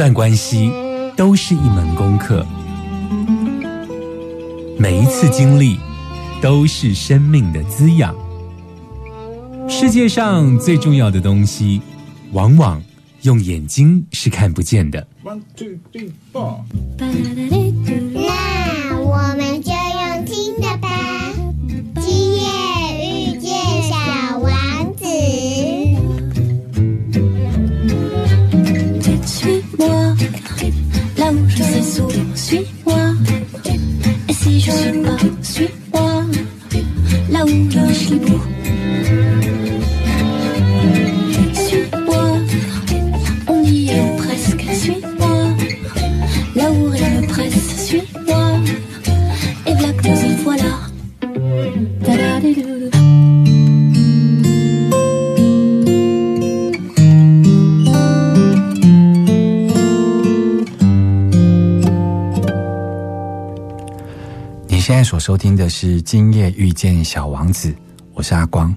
段关系都是一门功课，每一次经历都是生命的滋养。世界上最重要的东西，往往用眼睛是看不见的。One, two, three, four. 那我们就 je suis pas, suis-moi, là où je suis 收听的是《今夜遇见小王子》，我是阿光。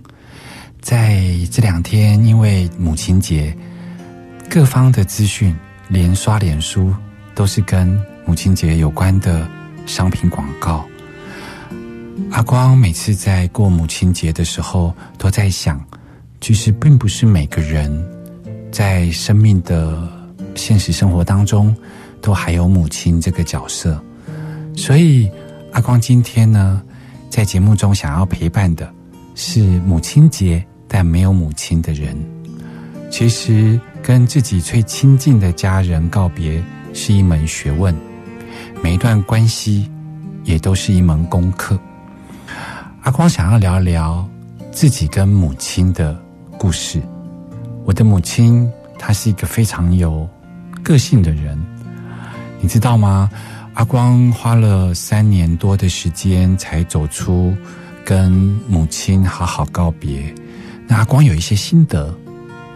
在这两天，因为母亲节，各方的资讯，连刷脸书都是跟母亲节有关的商品广告。阿光每次在过母亲节的时候，都在想，其实并不是每个人在生命的现实生活当中，都还有母亲这个角色，所以。阿光今天呢，在节目中想要陪伴的是母亲节但没有母亲的人。其实跟自己最亲近的家人告别是一门学问，每一段关系也都是一门功课。阿光想要聊聊自己跟母亲的故事。我的母亲她是一个非常有个性的人，你知道吗？阿光花了三年多的时间才走出跟母亲好好告别。那阿光有一些心得，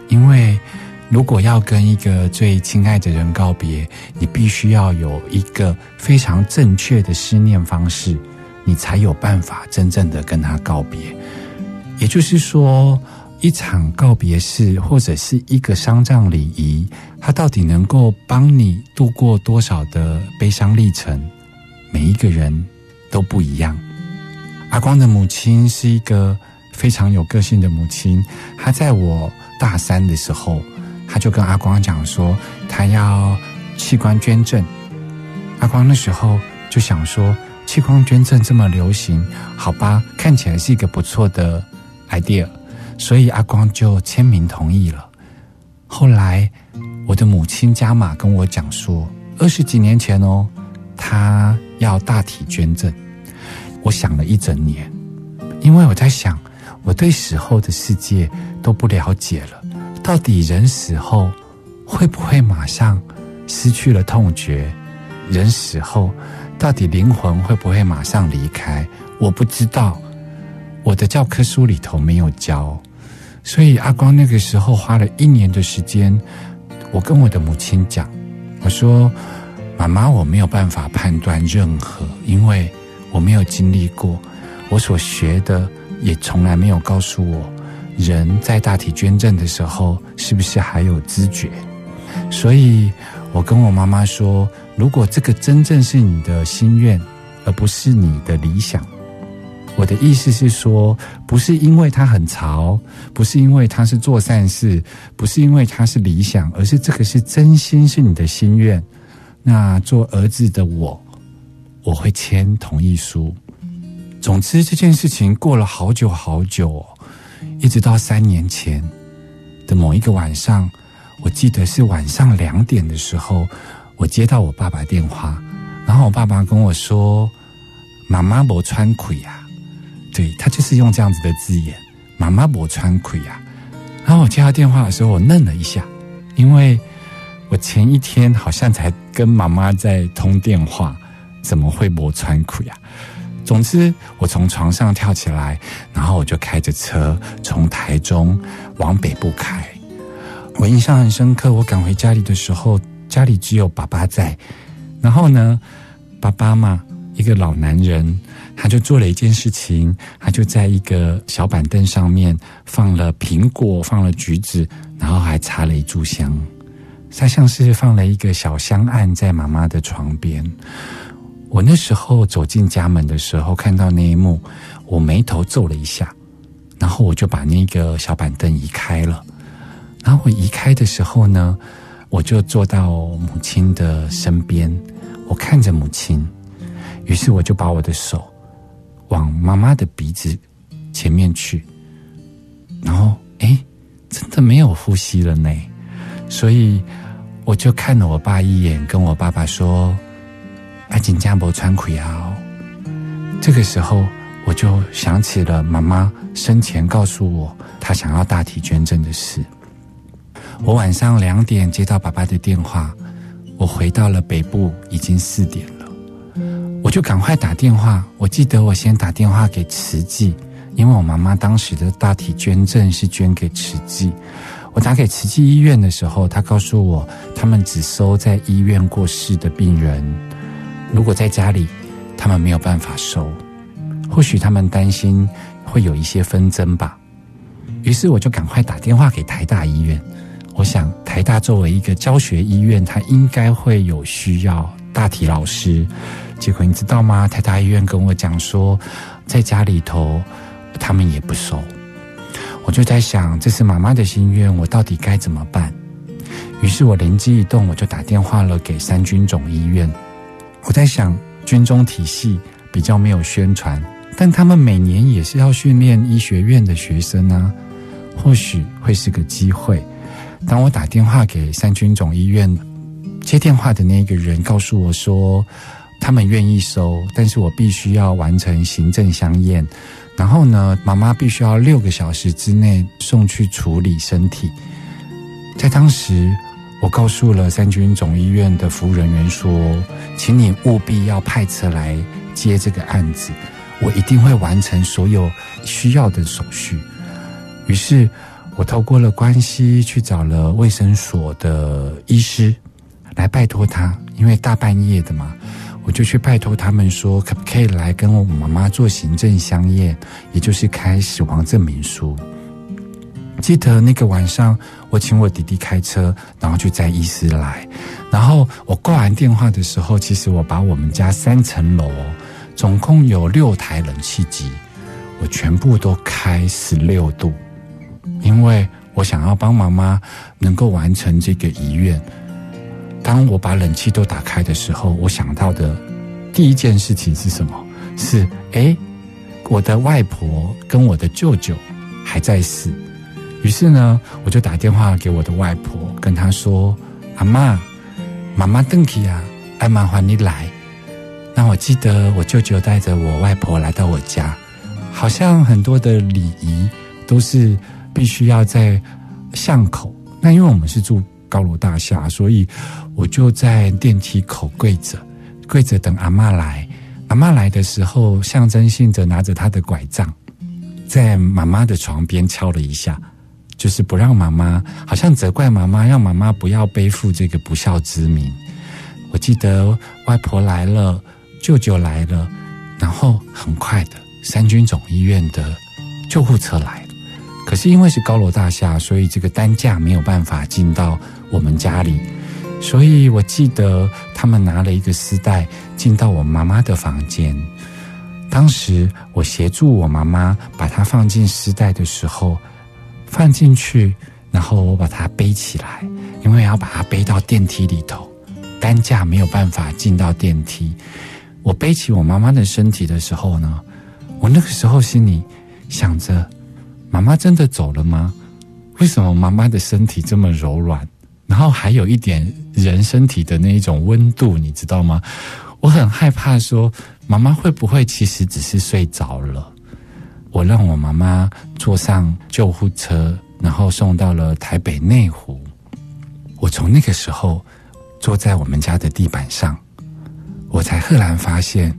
因为如果要跟一个最亲爱的人告别，你必须要有一个非常正确的思念方式，你才有办法真正的跟他告别。也就是说，一场告别式或者是一个丧葬礼仪，它到底能够帮你度过多少的悲伤历程？每一个人都不一样。阿光的母亲是一个非常有个性的母亲，她在我大三的时候，她就跟阿光讲说，她要器官捐赠。阿光那时候就想说，器官捐赠这么流行，好吧，看起来是一个不错的 idea。所以阿光就签名同意了。后来，我的母亲加码跟我讲说，二十几年前哦，她要大体捐赠。我想了一整年，因为我在想，我对死后的世界都不了解了，到底人死后会不会马上失去了痛觉？人死后到底灵魂会不会马上离开？我不知道，我的教科书里头没有教。所以阿光那个时候花了一年的时间，我跟我的母亲讲，我说：“妈妈，我没有办法判断任何，因为我没有经历过，我所学的也从来没有告诉我，人在大体捐赠的时候是不是还有知觉。所以我跟我妈妈说，如果这个真正是你的心愿，而不是你的理想。”我的意思是说，不是因为他很潮，不是因为他是做善事，不是因为他是理想，而是这个是真心是你的心愿。那做儿子的我，我会签同意书。总之这件事情过了好久好久，一直到三年前的某一个晚上，我记得是晚上两点的时候，我接到我爸爸电话，然后我爸爸跟我说：“妈妈没穿盔呀。”对他就是用这样子的字眼，妈妈我穿盔呀。然后我接到电话的时候，我愣了一下，因为我前一天好像才跟妈妈在通电话，怎么会我穿盔呀？总之，我从床上跳起来，然后我就开着车从台中往北部开。我印象很深刻，我赶回家里的时候，家里只有爸爸在。然后呢，爸爸嘛，一个老男人。他就做了一件事情，他就在一个小板凳上面放了苹果，放了橘子，然后还插了一炷香。他像是放了一个小香案在妈妈的床边。我那时候走进家门的时候，看到那一幕，我眉头皱了一下，然后我就把那个小板凳移开了。然后我移开的时候呢，我就坐到母亲的身边，我看着母亲，于是我就把我的手往妈妈的鼻子前面去，然后哎，真的没有呼吸了呢，所以我就看了我爸一眼，跟我爸爸说。爱紧家伯穿苦腰，这个时候我就想起了妈妈生前告诉我她想要大体捐赠的事。我晚上两点接到爸爸的电话，我回到了北部，已经四点了，我就赶快打电话。我记得我先打电话给慈济，因为我妈妈当时的大体捐赠是捐给慈济。我打给慈济医院的时候，他告诉我他们只收在医院过世的病人。如果在家里，他们没有办法收，或许他们担心会有一些纷争吧。于是我就赶快打电话给台大医院。我想台大作为一个教学医院，它应该会有需要大体老师。结果你知道吗？台大医院跟我讲说，在家里头他们也不收。我就在想，这是妈妈的心愿，我到底该怎么办？于是我灵机一动，我就打电话了给三军总医院。我在想，军中体系比较没有宣传，但他们每年也是要训练医学院的学生啊，或许会是个机会。当我打电话给三军总医院，接电话的那个人告诉我说，他们愿意收，但是我必须要完成行政相验，然后呢，妈妈必须要六个小时之内送去处理身体。在当时。我告诉了三军总医院的服务人员说：“请你务必要派车来接这个案子，我一定会完成所有需要的手续。”于是，我透过了关系去找了卫生所的医师，来拜托他，因为大半夜的嘛，我就去拜托他们说，可不可以来跟我妈妈做行政相验，也就是开死亡证明书。记得那个晚上，我请我弟弟开车，然后去载医师来。然后我挂完电话的时候，其实我把我们家三层楼总共有六台冷气机，我全部都开十六度，因为我想要帮妈妈能够完成这个遗愿。当我把冷气都打开的时候，我想到的第一件事情是什么？是哎，我的外婆跟我的舅舅还在世。于是呢，我就打电话给我的外婆，跟她说：“阿妈，妈妈邓启啊，爱麻烦你来。”那我记得我舅舅带着我外婆来到我家，好像很多的礼仪都是必须要在巷口。那因为我们是住高楼大厦，所以我就在电梯口跪着，跪着等阿妈来。阿妈来的时候，象征性的拿着她的拐杖，在妈妈的床边敲了一下。就是不让妈妈，好像责怪妈妈，让妈妈不要背负这个不孝之名。我记得外婆来了，舅舅来了，然后很快的，三军总医院的救护车来了。可是因为是高楼大厦，所以这个担架没有办法进到我们家里。所以我记得他们拿了一个丝带进到我妈妈的房间。当时我协助我妈妈把它放进丝带的时候。放进去，然后我把它背起来，因为要把它背到电梯里头，担架没有办法进到电梯。我背起我妈妈的身体的时候呢，我那个时候心里想着：妈妈真的走了吗？为什么妈妈的身体这么柔软，然后还有一点人身体的那一种温度，你知道吗？我很害怕说，妈妈会不会其实只是睡着了？我让我妈妈坐上救护车，然后送到了台北内湖。我从那个时候坐在我们家的地板上，我才赫然发现，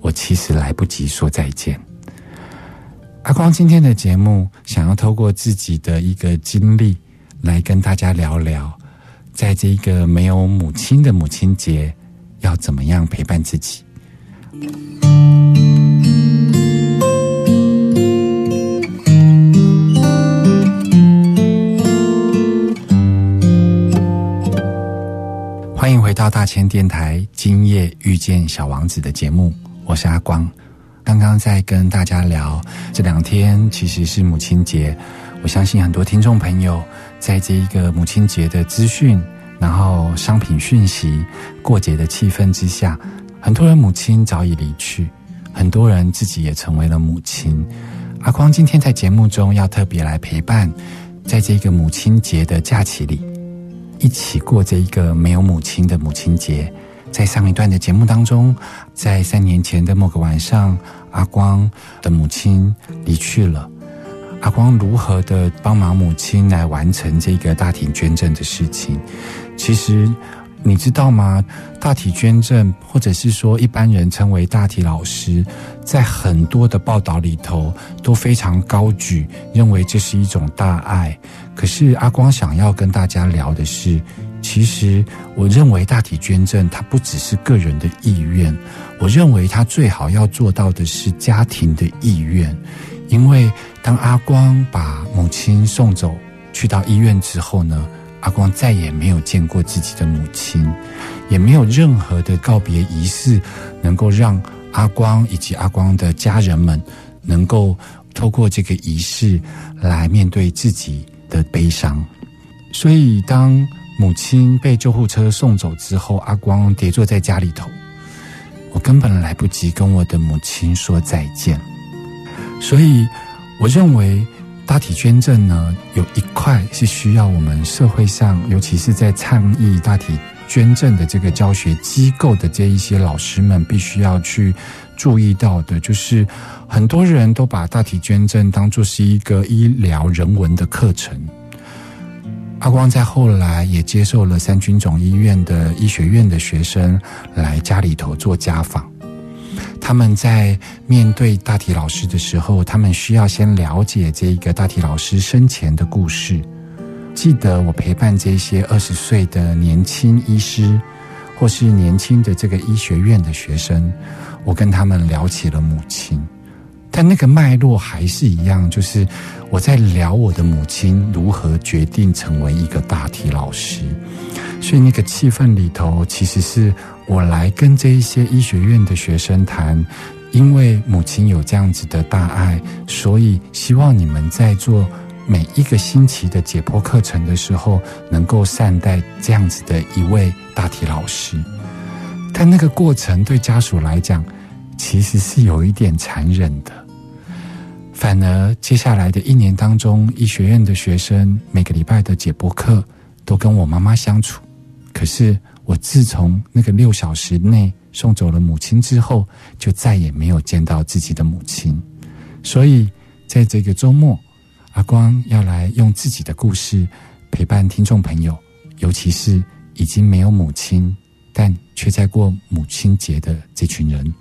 我其实来不及说再见。阿光今天的节目，想要透过自己的一个经历，来跟大家聊聊，在这个没有母亲的母亲节，要怎么样陪伴自己。欢迎回到大千电台今夜遇见小王子的节目，我是阿光。刚刚在跟大家聊这两天其实是母亲节，我相信很多听众朋友在这一个母亲节的资讯，然后商品讯息、过节的气氛之下，很多人母亲早已离去，很多人自己也成为了母亲。阿光今天在节目中要特别来陪伴，在这个母亲节的假期里。一起过这一个没有母亲的母亲节，在上一段的节目当中，在三年前的某个晚上，阿光的母亲离去了。阿光如何的帮忙母亲来完成这个大体捐赠的事情？其实。你知道吗？大体捐赠，或者是说一般人称为大体老师，在很多的报道里头都非常高举，认为这是一种大爱。可是阿光想要跟大家聊的是，其实我认为大体捐赠它不只是个人的意愿，我认为他最好要做到的是家庭的意愿。因为当阿光把母亲送走去到医院之后呢？阿光再也没有见过自己的母亲，也没有任何的告别仪式，能够让阿光以及阿光的家人们能够透过这个仪式来面对自己的悲伤。所以，当母亲被救护车送走之后，阿光跌坐在家里头，我根本来不及跟我的母亲说再见。所以，我认为。大体捐赠呢，有一块是需要我们社会上，尤其是在倡议大体捐赠的这个教学机构的这一些老师们，必须要去注意到的，就是很多人都把大体捐赠当做是一个医疗人文的课程。阿光在后来也接受了三军总医院的医学院的学生来家里头做家访。他们在面对大体老师的时候，他们需要先了解这一个大体老师生前的故事。记得我陪伴这些二十岁的年轻医师，或是年轻的这个医学院的学生，我跟他们聊起了母亲，但那个脉络还是一样，就是我在聊我的母亲如何决定成为一个大体老师。所以那个气氛里头，其实是。我来跟这一些医学院的学生谈，因为母亲有这样子的大爱，所以希望你们在做每一个星期的解剖课程的时候，能够善待这样子的一位大体老师。但那个过程对家属来讲，其实是有一点残忍的。反而接下来的一年当中，医学院的学生每个礼拜的解剖课都跟我妈妈相处，可是。我自从那个六小时内送走了母亲之后，就再也没有见到自己的母亲。所以，在这个周末，阿光要来用自己的故事陪伴听众朋友，尤其是已经没有母亲，但却在过母亲节的这群人。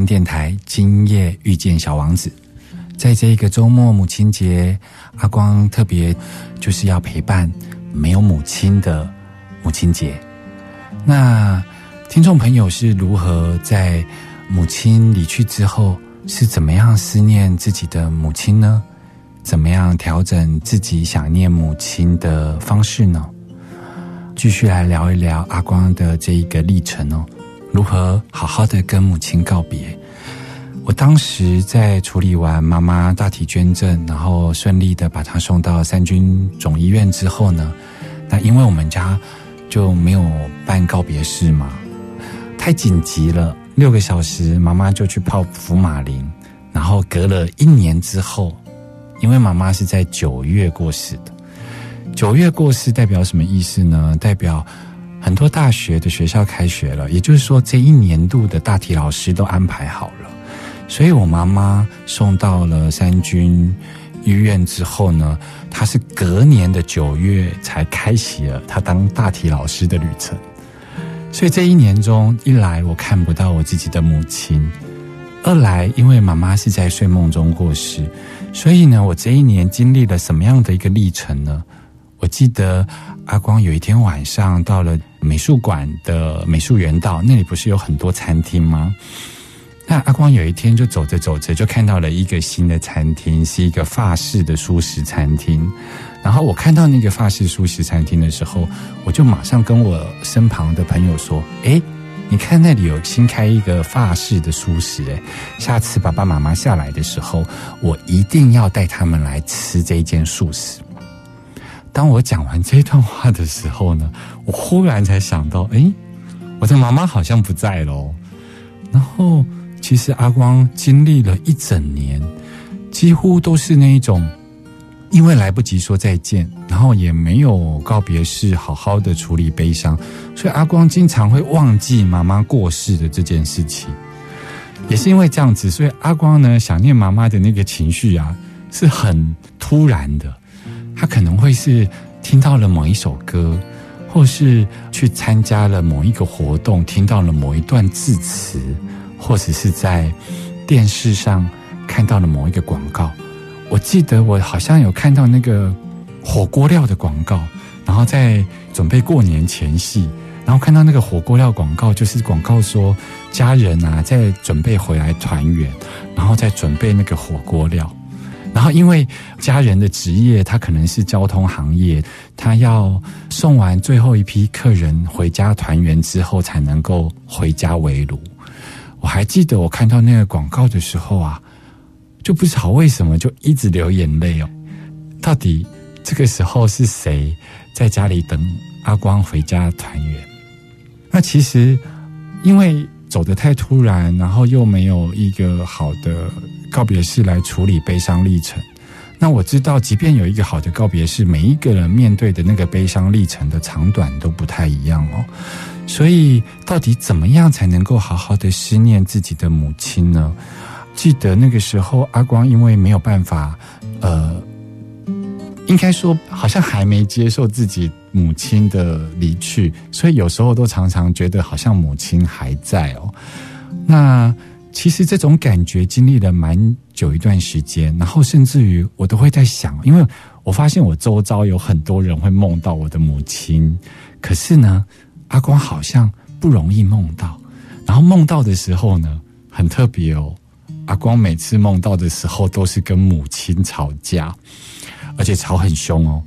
前电台今夜遇见小王子，在这一个周末母亲节，阿光特别就是要陪伴没有母亲的母亲节。那听众朋友是如何在母亲离去之后，是怎么样思念自己的母亲呢？怎么样调整自己想念母亲的方式呢？继续来聊一聊阿光的这一个历程哦。如何好好的跟母亲告别？我当时在处理完妈妈大体捐赠，然后顺利的把她送到三军总医院之后呢，那因为我们家就没有办告别式嘛，太紧急了，六个小时妈妈就去泡福马林，然后隔了一年之后，因为妈妈是在九月过世的，九月过世代表什么意思呢？代表很多大学的学校开学了，也就是说这一年度的大体老师都安排好了。所以我妈妈送到了三军医院之后呢，她是隔年的九月才开启了她当大体老师的旅程。所以这一年中，一来我看不到我自己的母亲，二来因为妈妈是在睡梦中过世，所以呢，我这一年经历了什么样的一个历程呢？我记得阿光有一天晚上到了美术馆的美术园道，那里不是有很多餐厅吗？那阿光有一天就走着走着，就看到了一个新的餐厅，是一个法式的素食餐厅。然后我看到那个法式素食餐厅的时候，我就马上跟我身旁的朋友说：“诶，你看那里有新开一个法式的素食，诶，下次爸爸妈妈下来的时候，我一定要带他们来吃这一间素食。”当我讲完这段话的时候呢，我忽然才想到，诶，我的妈妈好像不在喽。然后，其实阿光经历了一整年，几乎都是那一种。因为来不及说再见，然后也没有告别式好好的处理悲伤，所以阿光经常会忘记妈妈过世的这件事情。也是因为这样子，所以阿光呢想念妈妈的那个情绪啊是很突然的。他可能会是听到了某一首歌，或是去参加了某一个活动，听到了某一段致辞，或者是在电视上看到了某一个广告。我记得我好像有看到那个火锅料的广告，然后在准备过年前夕，然后看到那个火锅料广告，就是广告说家人啊在准备回来团圆，然后在准备那个火锅料，然后因为家人的职业他可能是交通行业，他要送完最后一批客人回家团圆之后才能够回家围炉。我还记得我看到那个广告的时候啊。就不知道为什么就一直流眼泪哦。到底这个时候是谁在家里等阿光回家团圆？那其实因为走得太突然，然后又没有一个好的告别式来处理悲伤历程。那我知道，即便有一个好的告别式，每一个人面对的那个悲伤历程的长短都不太一样哦。所以，到底怎么样才能够好好的思念自己的母亲呢？记得那个时候，阿光因为没有办法，呃，应该说好像还没接受自己母亲的离去，所以有时候都常常觉得好像母亲还在哦。那其实这种感觉经历了蛮久一段时间，然后甚至于我都会在想，因为我发现我周遭有很多人会梦到我的母亲，可是呢，阿光好像不容易梦到，然后梦到的时候呢，很特别哦。阿光每次梦到的时候，都是跟母亲吵架，而且吵很凶哦。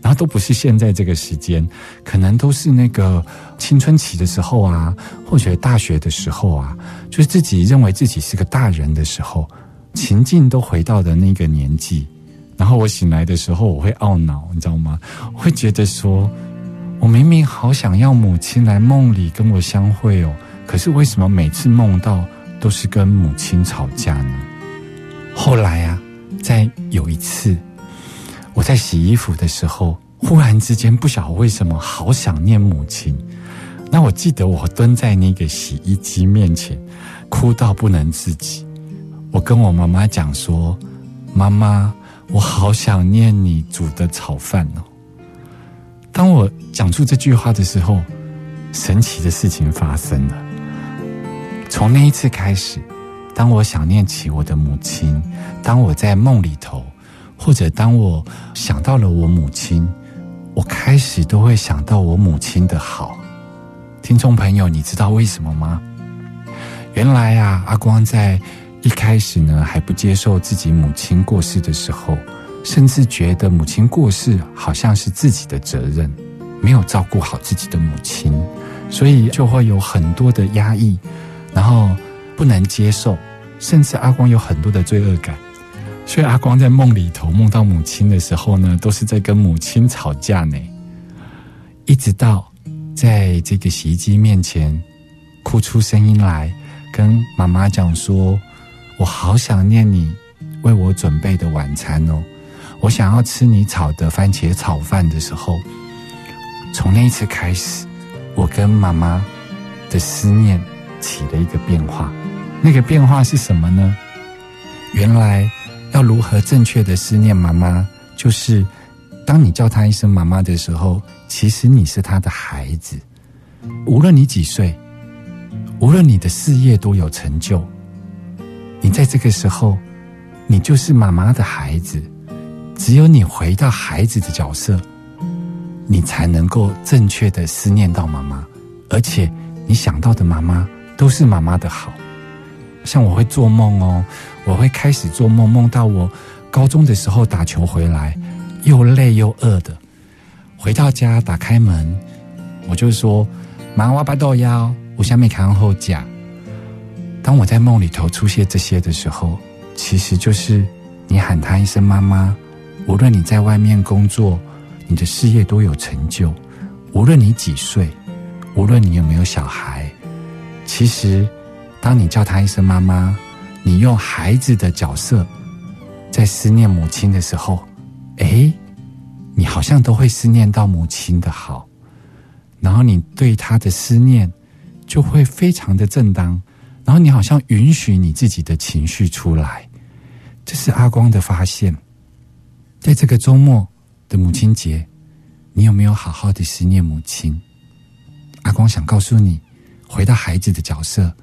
然后都不是现在这个时间，可能都是那个青春期的时候啊，或者大学的时候啊，就是自己认为自己是个大人的时候，情境都回到的那个年纪。然后我醒来的时候，我会懊恼，你知道吗？会觉得说，我明明好想要母亲来梦里跟我相会哦，可是为什么每次梦到？都是跟母亲吵架呢。后来啊，在有一次，我在洗衣服的时候，忽然之间不晓得为什么好想念母亲。那我记得我蹲在那个洗衣机面前，哭到不能自己。我跟我妈妈讲说：“妈妈，我好想念你煮的炒饭哦。”当我讲出这句话的时候，神奇的事情发生了。从那一次开始，当我想念起我的母亲，当我在梦里头，或者当我想到了我母亲，我开始都会想到我母亲的好。听众朋友，你知道为什么吗？原来啊，阿光在一开始呢还不接受自己母亲过世的时候，甚至觉得母亲过世好像是自己的责任，没有照顾好自己的母亲，所以就会有很多的压抑。然后不能接受，甚至阿光有很多的罪恶感，所以阿光在梦里头梦到母亲的时候呢，都是在跟母亲吵架呢。一直到在这个洗衣机面前哭出声音来，跟妈妈讲说：“我好想念你为我准备的晚餐哦，我想要吃你炒的番茄炒饭的时候，从那一次开始，我跟妈妈的思念起了一个变化。那个变化是什么呢？原来要如何正确的思念妈妈，就是当你叫她一声妈妈的时候，其实你是她的孩子。无论你几岁，无论你的事业多有成就，你在这个时候，你就是妈妈的孩子。只有你回到孩子的角色，你才能够正确的思念到妈妈，而且你想到的妈妈都是妈妈的好。像我会做梦哦，我会开始做梦，梦到我高中的时候打球回来，又累又饿的，回到家打开门，我就说：“妈，我把豆腰，我下面看后讲。”当我在梦里头出现这些的时候，其实就是你喊他一声妈妈。无论你在外面工作，你的事业多有成就，无论你几岁，无论你有没有小孩，其实，当你叫他一声妈妈，你用孩子的角色在思念母亲的时候，哎，你好像都会思念到母亲的好，然后你对他的思念就会非常的正当，然后你好像允许你自己的情绪出来，这是阿光的发现。在这个周末的母亲节，你有没有好好的思念母亲？阿光想告诉你，回到孩子的角色，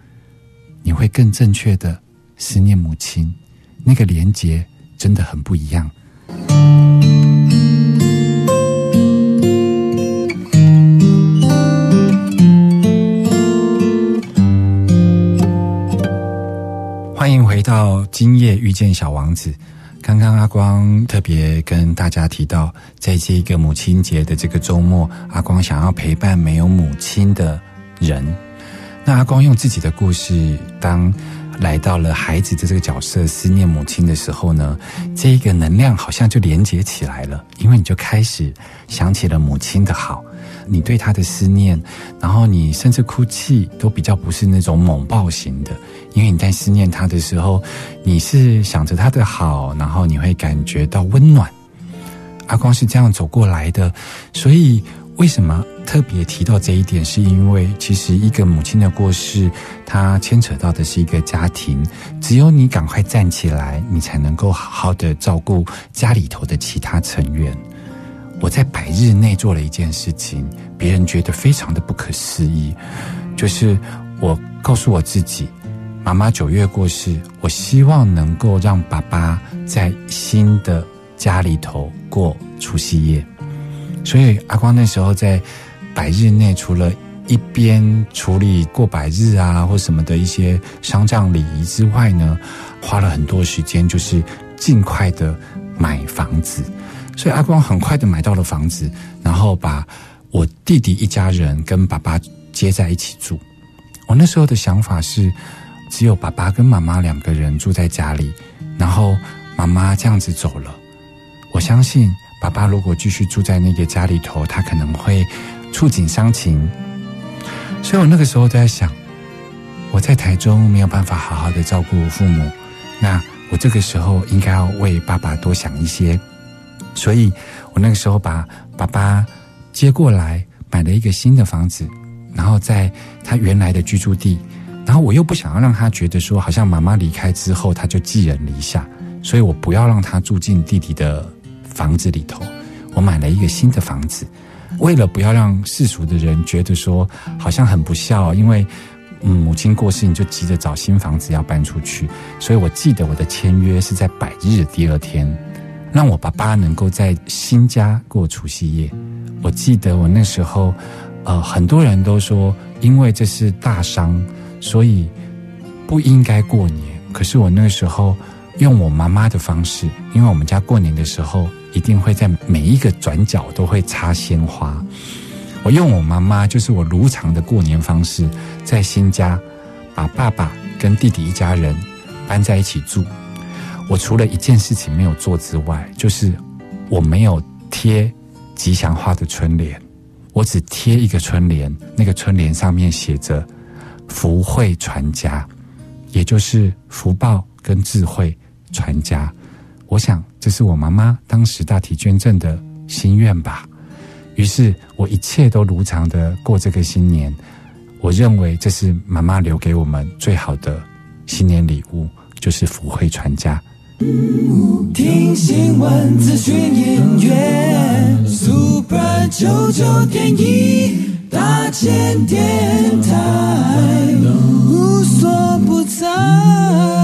你会更正确的思念母亲，那个连结真的很不一样。欢迎回到今夜遇见小王子。刚刚阿光特别跟大家提到，在这一个母亲节的这个周末，阿光想要陪伴没有母亲的人。那阿光用自己的故事，当来到了孩子的这个角色，思念母亲的时候呢，这一个能量好像就连接起来了，因为你就开始想起了母亲的好。你对他的思念，然后你甚至哭泣都比较不是那种猛爆型的，因为你在思念他的时候，你是想着他的好，然后你会感觉到温暖。阿光是这样走过来的，所以为什么特别提到这一点？是因为其实一个母亲的过世，它牵扯到的是一个家庭，只有你赶快站起来，你才能够好好的照顾家里头的其他成员。我在百日内做了一件事情，别人觉得非常的不可思议，就是我告诉我自己，妈妈九月过世，我希望能够让爸爸在新的家里头过除夕夜。所以阿光那时候在百日内，除了一边处理过百日啊或什么的一些丧葬礼仪之外呢，花了很多时间，就是尽快的买房子。所以阿光很快的买到了房子，然后把我弟弟一家人跟爸爸接在一起住。我那时候的想法是，只有爸爸跟妈妈两个人住在家里，然后妈妈这样子走了。我相信爸爸如果继续住在那个家里头，他可能会触景伤情。所以我那个时候在想，我在台中没有办法好好的照顾父母，那我这个时候应该要为爸爸多想一些。所以，我那个时候把爸爸接过来，买了一个新的房子，然后在他原来的居住地，然后我又不想要让他觉得说，好像妈妈离开之后他就寄人篱下，所以我不要让他住进弟弟的房子里头。我买了一个新的房子，为了不要让世俗的人觉得说好像很不孝，因为母亲过世你就急着找新房子要搬出去，所以我记得我的签约是在百日第二天。让我爸爸能够在新家过除夕夜。我记得我那时候，呃，很多人都说，因为这是大伤，所以不应该过年。可是我那时候用我妈妈的方式，因为我们家过年的时候一定会在每一个转角都会插鲜花。我用我妈妈就是我如常的过年方式，在新家把爸爸跟弟弟一家人搬在一起住。我除了一件事情没有做之外，就是我没有贴吉祥花的春联，我只贴一个春联，那个春联上面写着“福慧传家”，也就是福报跟智慧传家。我想这是我妈妈当时大体捐赠的心愿吧。于是我一切都如常的过这个新年。我认为这是妈妈留给我们最好的新年礼物，就是福慧传家。听新闻、咨询、音乐，Super 九九点一大千电台，无所不在。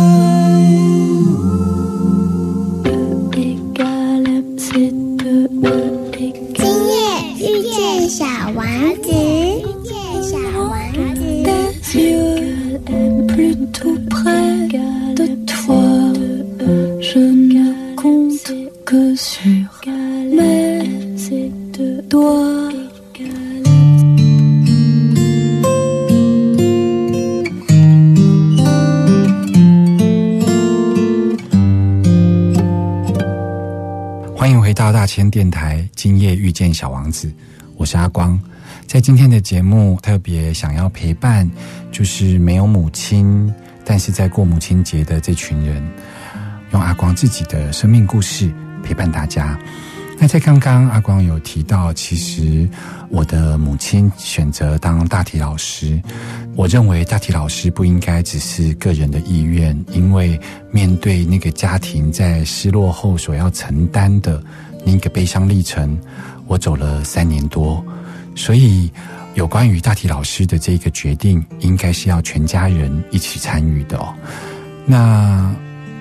Que sur mes doigts. 欢迎回到大千电台，今夜遇见小王子，我是阿光。在今天的节目，特别想要陪伴，就是没有母亲，但是在过母亲节的这群人，用阿光自己的生命故事陪伴大家。那在刚刚阿光有提到，其实我的母亲选择当大体老师，我认为大体老师不应该只是个人的意愿，因为面对那个家庭在失落后所要承担的那个悲伤历程，我走了三年多，所以有关于大体老师的这个决定，应该是要全家人一起参与的哦。那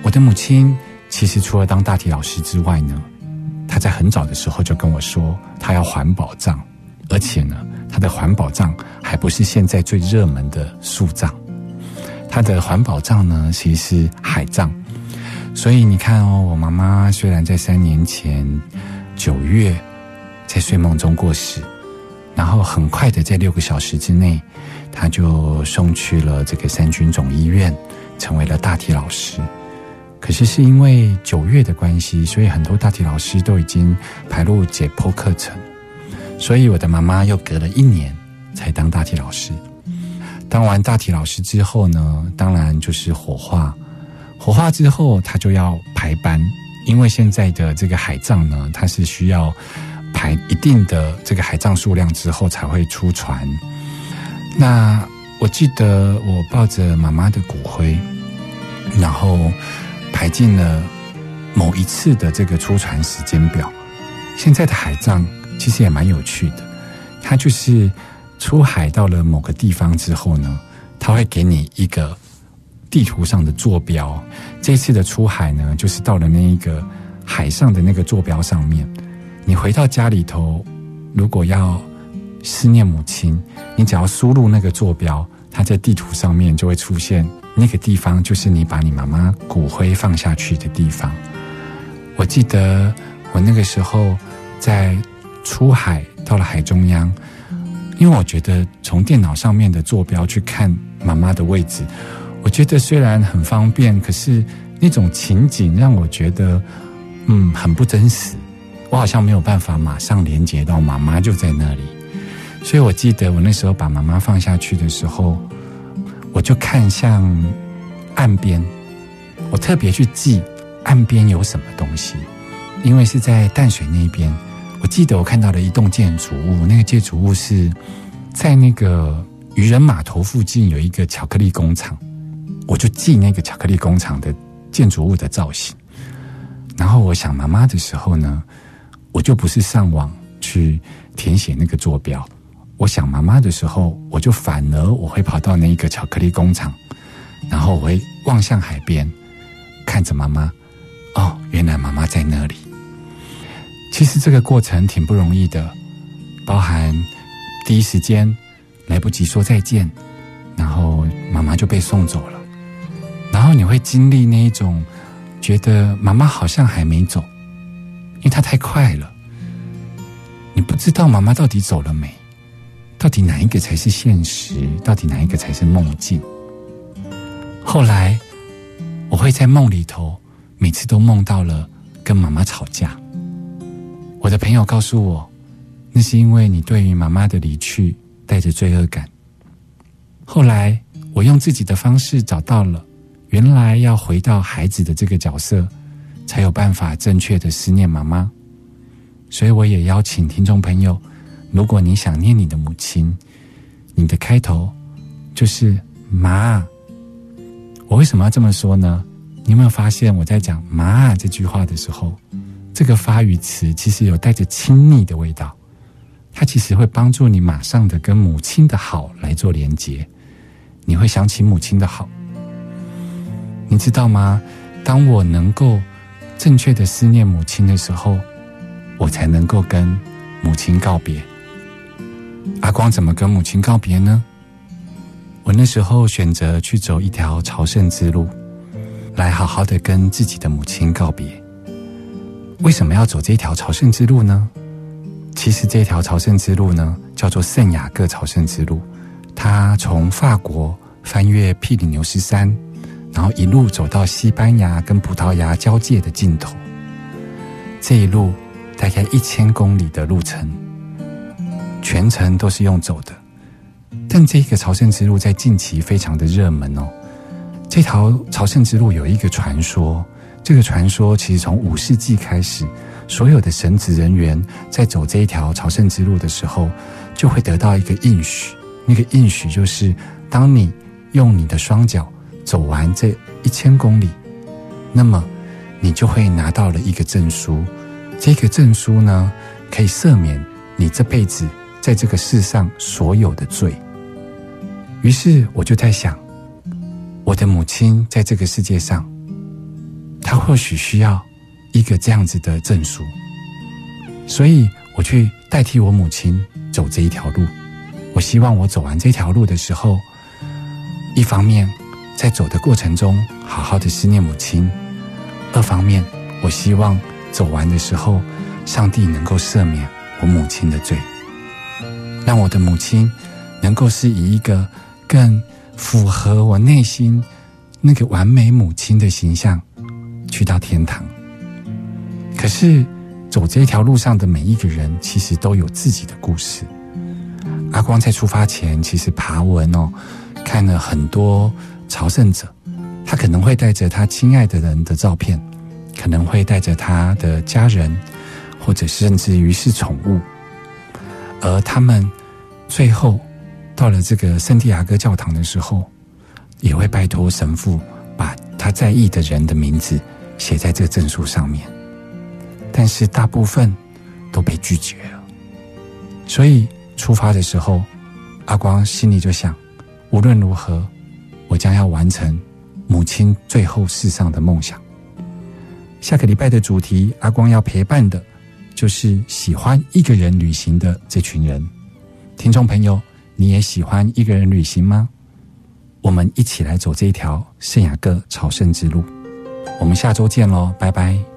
我的母亲其实除了当大体老师之外呢，他在很早的时候就跟我说，他要环保葬，而且呢，他的环保葬还不是现在最热门的树葬，他的环保葬呢其实是海葬。所以你看哦，我妈妈虽然在三年前九月在睡梦中过世，然后很快的在六个小时之内，她就送去了这个三军总医院，成为了大体老师。可是是因为九月的关系，所以很多大体老师都已经排入解剖课程，所以我的妈妈又隔了一年才当大体老师。当完大体老师之后呢，当然就是火化。火化之后，他就要排班，因为现在的这个海葬呢，它是需要排一定的这个海葬数量之后才会出船。那我记得我抱着妈妈的骨灰，然后排进了某一次的这个出船时间表。现在的海葬其实也蛮有趣的，它就是出海到了某个地方之后呢，它会给你一个地图上的坐标。这次的出海呢，就是到了那一个海上的那个坐标上面。你回到家里头，如果要思念母亲，你只要输入那个坐标，它在地图上面就会出现那个地方，就是你把你妈妈骨灰放下去的地方。我记得我那个时候在出海到了海中央，因为我觉得从电脑上面的坐标去看妈妈的位置，我觉得虽然很方便，可是那种情景让我觉得，嗯，很不真实。我好像没有办法马上连接到妈妈就在那里，所以我记得我那时候把妈妈放下去的时候，我就看向岸边，我特别去记岸边有什么东西，因为是在淡水那边。我记得我看到了一栋建筑物，那个建筑物是在那个渔人码头附近有一个巧克力工厂，我就记那个巧克力工厂的建筑物的造型。然后我想妈妈的时候呢，我就不是上网去填写那个坐标。我想妈妈的时候，我就反而我会跑到那个巧克力工厂，然后我会望向海边，看着妈妈。哦，原来妈妈在那里。其实这个过程挺不容易的，包含第一时间来不及说再见，然后妈妈就被送走了，然后你会经历那一种觉得妈妈好像还没走，因为她太快了，你不知道妈妈到底走了没，到底哪一个才是现实，到底哪一个才是梦境。后来我会在梦里头，每次都梦到了跟妈妈吵架。我的朋友告诉我，那是因为你对于妈妈的离去带着罪恶感。后来我用自己的方式找到了，原来要回到孩子的这个角色，才有办法正确的思念妈妈。所以我也邀请听众朋友，如果你想念你的母亲，你的开头就是“妈”。我为什么要这么说呢？你有没有发现我在讲“妈”这句话的时候，这个发语词其实有带着亲昵的味道，它其实会帮助你马上的跟母亲的好来做连接，你会想起母亲的好。你知道吗？当我能够正确的思念母亲的时候。我才能够跟母亲告别。阿光怎么跟母亲告别呢？我那时候选择去走一条朝圣之路，来好好的跟自己的母亲告别。为什么要走这条朝圣之路呢？其实这条朝圣之路呢，叫做圣雅各朝圣之路。它从法国翻越毗里牛斯山，然后一路走到西班牙跟葡萄牙交界的尽头。这一路。大概一千公里的路程，全程都是用走的。但这一个朝圣之路在近期非常的热门哦。这条朝圣之路有一个传说，这个传说其实从五世纪开始，所有的神职人员在走这一条朝圣之路的时候，就会得到一个应许。那个应许就是，当你用你的双脚走完这一千公里，那么你就会拿到了一个证书。这个证书呢，可以赦免你这辈子在这个世上所有的罪。于是我就在想，我的母亲在这个世界上，她或许需要一个这样子的证书，所以我去代替我母亲走这一条路。我希望我走完这条路的时候，一方面在走的过程中好好的思念母亲，二方面我希望。走完的时候，上帝能够赦免我母亲的罪，让我的母亲能够是以一个更符合我内心那个完美母亲的形象去到天堂。可是走这条路上的每一个人，其实都有自己的故事。阿光在出发前，其实爬文哦，看了很多朝圣者，他可能会带着他亲爱的人的照片。可能会带着他的家人，或者甚至于是宠物，而他们最后到了这个圣地亚哥教堂的时候，也会拜托神父把他在意的人的名字写在这个证书上面。但是大部分都被拒绝了，所以出发的时候，阿光心里就想：无论如何，我将要完成母亲最后世上的梦想。下个礼拜的主题，阿光要陪伴的，就是喜欢一个人旅行的这群人。听众朋友，你也喜欢一个人旅行吗？我们一起来走这一条圣雅各朝圣之路。我们下周见喽，拜拜。